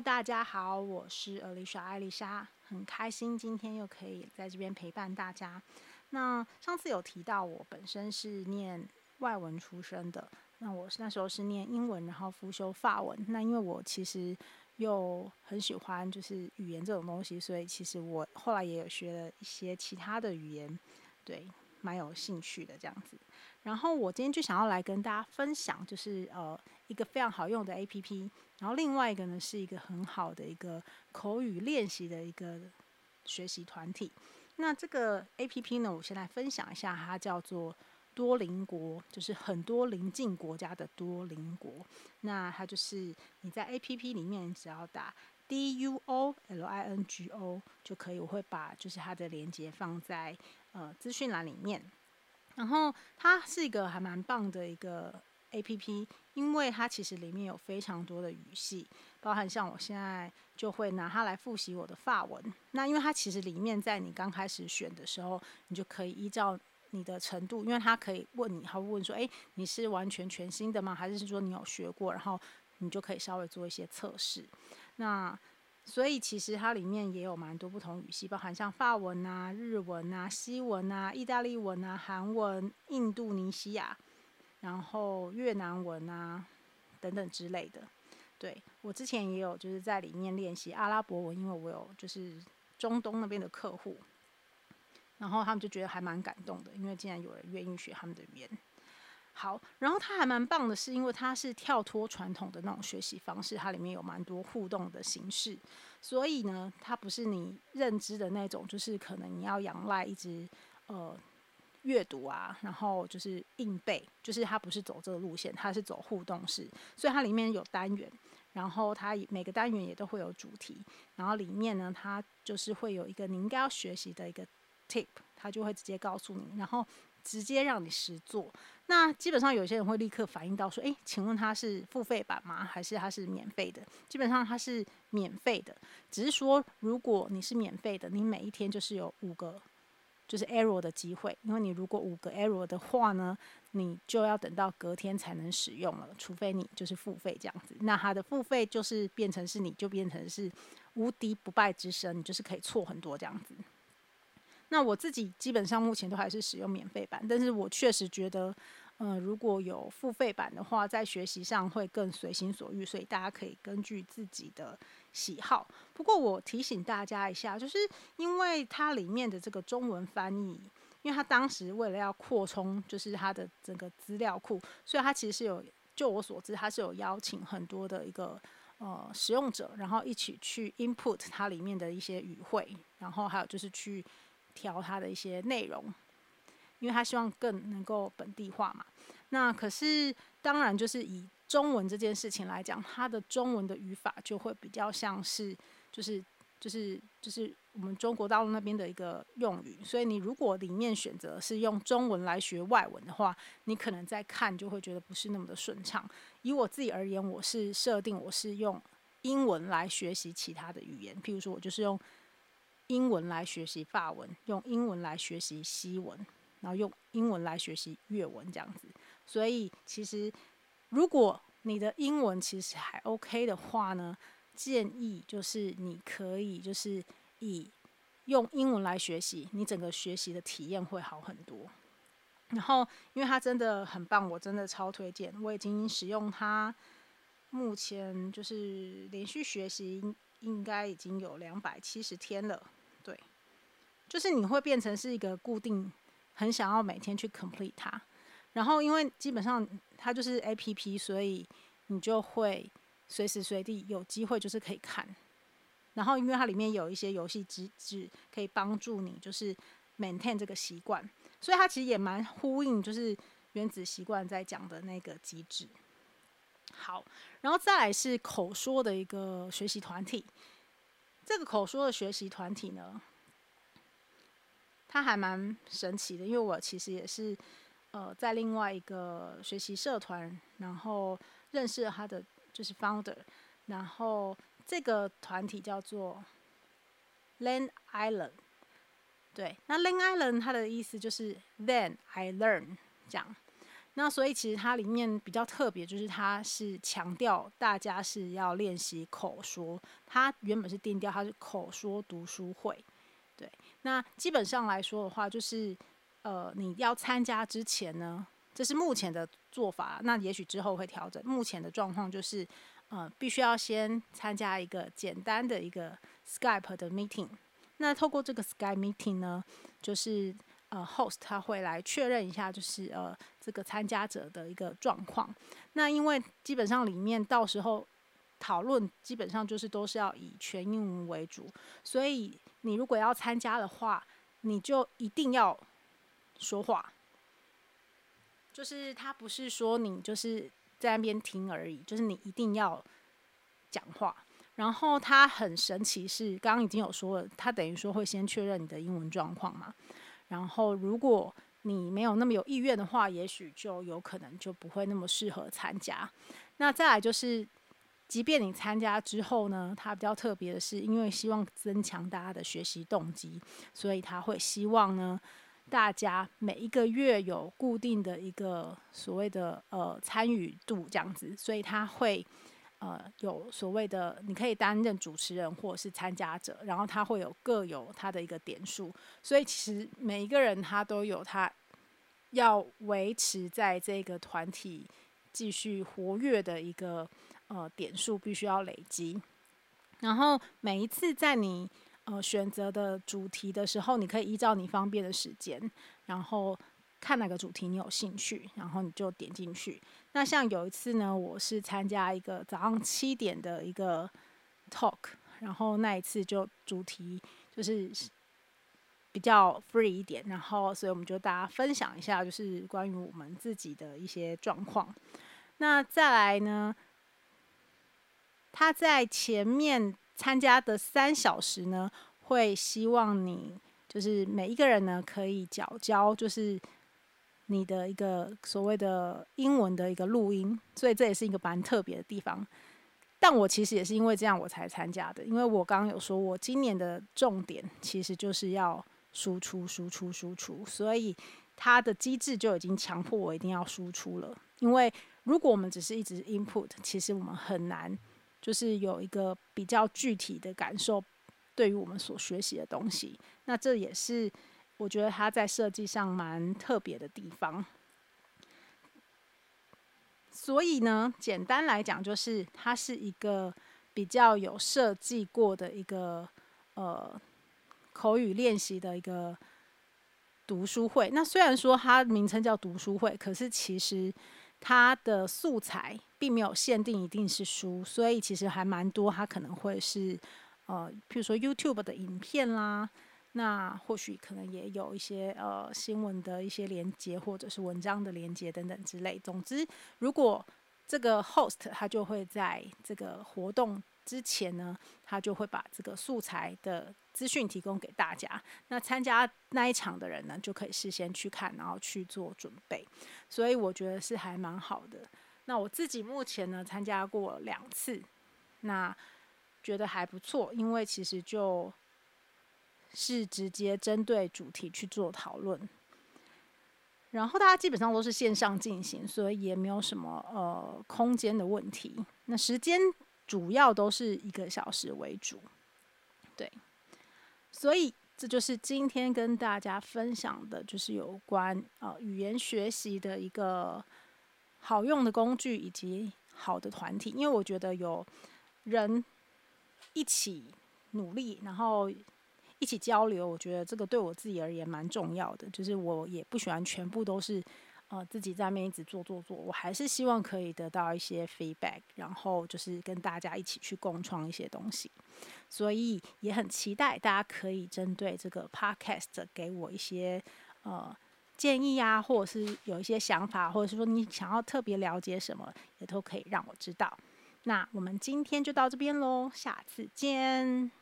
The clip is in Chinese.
大家好，我是 Alicia 艾丽莎，很开心今天又可以在这边陪伴大家。那上次有提到我本身是念外文出身的，那我那时候是念英文，然后辅修法文。那因为我其实又很喜欢就是语言这种东西，所以其实我后来也有学了一些其他的语言，对，蛮有兴趣的这样子。然后我今天就想要来跟大家分享，就是呃一个非常好用的 APP。然后另外一个呢，是一个很好的一个口语练习的一个学习团体。那这个 APP 呢，我先来分享一下，它叫做多邻国，就是很多邻近国家的多邻国。那它就是你在 APP 里面只要打 D U O L I N G O 就可以。我会把就是它的连接放在呃资讯栏里面。然后它是一个还蛮棒的一个。A P P，因为它其实里面有非常多的语系，包含像我现在就会拿它来复习我的法文。那因为它其实里面在你刚开始选的时候，你就可以依照你的程度，因为它可以问你，它会问说：“诶，你是完全全新的吗？还是说你有学过？”然后你就可以稍微做一些测试。那所以其实它里面也有蛮多不同语系，包含像法文啊、日文啊、西文啊、意大利文啊、韩文、印度尼西亚。然后越南文啊，等等之类的，对，我之前也有就是在里面练习阿拉伯文，因为我有就是中东那边的客户，然后他们就觉得还蛮感动的，因为竟然有人愿意学他们的语言。好，然后它还蛮棒的是，因为它是跳脱传统的那种学习方式，它里面有蛮多互动的形式，所以呢，它不是你认知的那种，就是可能你要仰赖一直呃。阅读啊，然后就是硬背，就是它不是走这个路线，它是走互动式，所以它里面有单元，然后它每个单元也都会有主题，然后里面呢，它就是会有一个你应该要学习的一个 tip，它就会直接告诉你，然后直接让你实做。那基本上有些人会立刻反应到说，诶，请问它是付费版吗？还是它是免费的？基本上它是免费的，只是说如果你是免费的，你每一天就是有五个。就是 error 的机会，因为你如果五个 error 的话呢，你就要等到隔天才能使用了，除非你就是付费这样子。那它的付费就是变成是你就变成是无敌不败之身，你就是可以错很多这样子。那我自己基本上目前都还是使用免费版，但是我确实觉得。嗯，如果有付费版的话，在学习上会更随心所欲，所以大家可以根据自己的喜好。不过我提醒大家一下，就是因为它里面的这个中文翻译，因为它当时为了要扩充，就是它的整个资料库，所以它其实是有，就我所知，它是有邀请很多的一个呃使用者，然后一起去 input 它里面的一些语汇，然后还有就是去调它的一些内容。因为他希望更能够本地化嘛，那可是当然就是以中文这件事情来讲，它的中文的语法就会比较像是就是就是就是我们中国大陆那边的一个用语，所以你如果里面选择是用中文来学外文的话，你可能在看就会觉得不是那么的顺畅。以我自己而言，我是设定我是用英文来学习其他的语言，譬如说我就是用英文来学习法文，用英文来学习西文。然后用英文来学习粤文这样子，所以其实如果你的英文其实还 OK 的话呢，建议就是你可以就是以用英文来学习，你整个学习的体验会好很多。然后因为它真的很棒，我真的超推荐，我已经使用它，目前就是连续学习应该已经有两百七十天了。就是你会变成是一个固定。很想要每天去 complete 它，然后因为基本上它就是 APP，所以你就会随时随地有机会就是可以看。然后因为它里面有一些游戏机制可以帮助你就是 maintain 这个习惯，所以它其实也蛮呼应就是原子习惯在讲的那个机制。好，然后再来是口说的一个学习团体，这个口说的学习团体呢，它还蛮神奇的，因为我其实也是，呃，在另外一个学习社团，然后认识了他的就是 founder，然后这个团体叫做 Len Island，对，那 Len Island 它的意思就是 Then I learn 这样，那所以其实它里面比较特别，就是它是强调大家是要练习口说。它原本是定调，它是口说读书会。那基本上来说的话，就是呃，你要参加之前呢，这是目前的做法。那也许之后会调整。目前的状况就是，呃，必须要先参加一个简单的一个 Skype 的 meeting。那透过这个 Skype meeting 呢，就是。呃，host 他会来确认一下，就是呃这个参加者的一个状况。那因为基本上里面到时候讨论基本上就是都是要以全英文为主，所以你如果要参加的话，你就一定要说话。就是他不是说你就是在那边听而已，就是你一定要讲话。然后他很神奇是，刚刚已经有说了，他等于说会先确认你的英文状况嘛。然后，如果你没有那么有意愿的话，也许就有可能就不会那么适合参加。那再来就是，即便你参加之后呢，它比较特别的是，因为希望增强大家的学习动机，所以他会希望呢，大家每一个月有固定的一个所谓的呃参与度这样子，所以他会。呃，有所谓的，你可以担任主持人或者是参加者，然后他会有各有他的一个点数，所以其实每一个人他都有他要维持在这个团体继续活跃的一个呃点数，必须要累积。然后每一次在你呃选择的主题的时候，你可以依照你方便的时间，然后。看哪个主题你有兴趣，然后你就点进去。那像有一次呢，我是参加一个早上七点的一个 talk，然后那一次就主题就是比较 free 一点，然后所以我们就大家分享一下，就是关于我们自己的一些状况。那再来呢，他在前面参加的三小时呢，会希望你就是每一个人呢可以缴交就是。你的一个所谓的英文的一个录音，所以这也是一个蛮特别的地方。但我其实也是因为这样我才参加的，因为我刚刚有说，我今年的重点其实就是要输出、输出、输出，所以它的机制就已经强迫我一定要输出了。因为如果我们只是一直 input，其实我们很难就是有一个比较具体的感受，对于我们所学习的东西。那这也是。我觉得它在设计上蛮特别的地方，所以呢，简单来讲，就是它是一个比较有设计过的一个呃口语练习的一个读书会。那虽然说它名称叫读书会，可是其实它的素材并没有限定一定是书，所以其实还蛮多。它可能会是呃，譬如说 YouTube 的影片啦。那或许可能也有一些呃新闻的一些连接，或者是文章的连接等等之类。总之，如果这个 host 他就会在这个活动之前呢，他就会把这个素材的资讯提供给大家。那参加那一场的人呢，就可以事先去看，然后去做准备。所以我觉得是还蛮好的。那我自己目前呢参加过两次，那觉得还不错，因为其实就。是直接针对主题去做讨论，然后大家基本上都是线上进行，所以也没有什么呃空间的问题。那时间主要都是一个小时为主，对。所以这就是今天跟大家分享的，就是有关呃语言学习的一个好用的工具以及好的团体。因为我觉得有人一起努力，然后。一起交流，我觉得这个对我自己而言蛮重要的。就是我也不喜欢全部都是呃自己在那边一直做做做，我还是希望可以得到一些 feedback，然后就是跟大家一起去共创一些东西。所以也很期待大家可以针对这个 podcast 给我一些呃建议啊，或者是有一些想法，或者是说你想要特别了解什么，也都可以让我知道。那我们今天就到这边喽，下次见。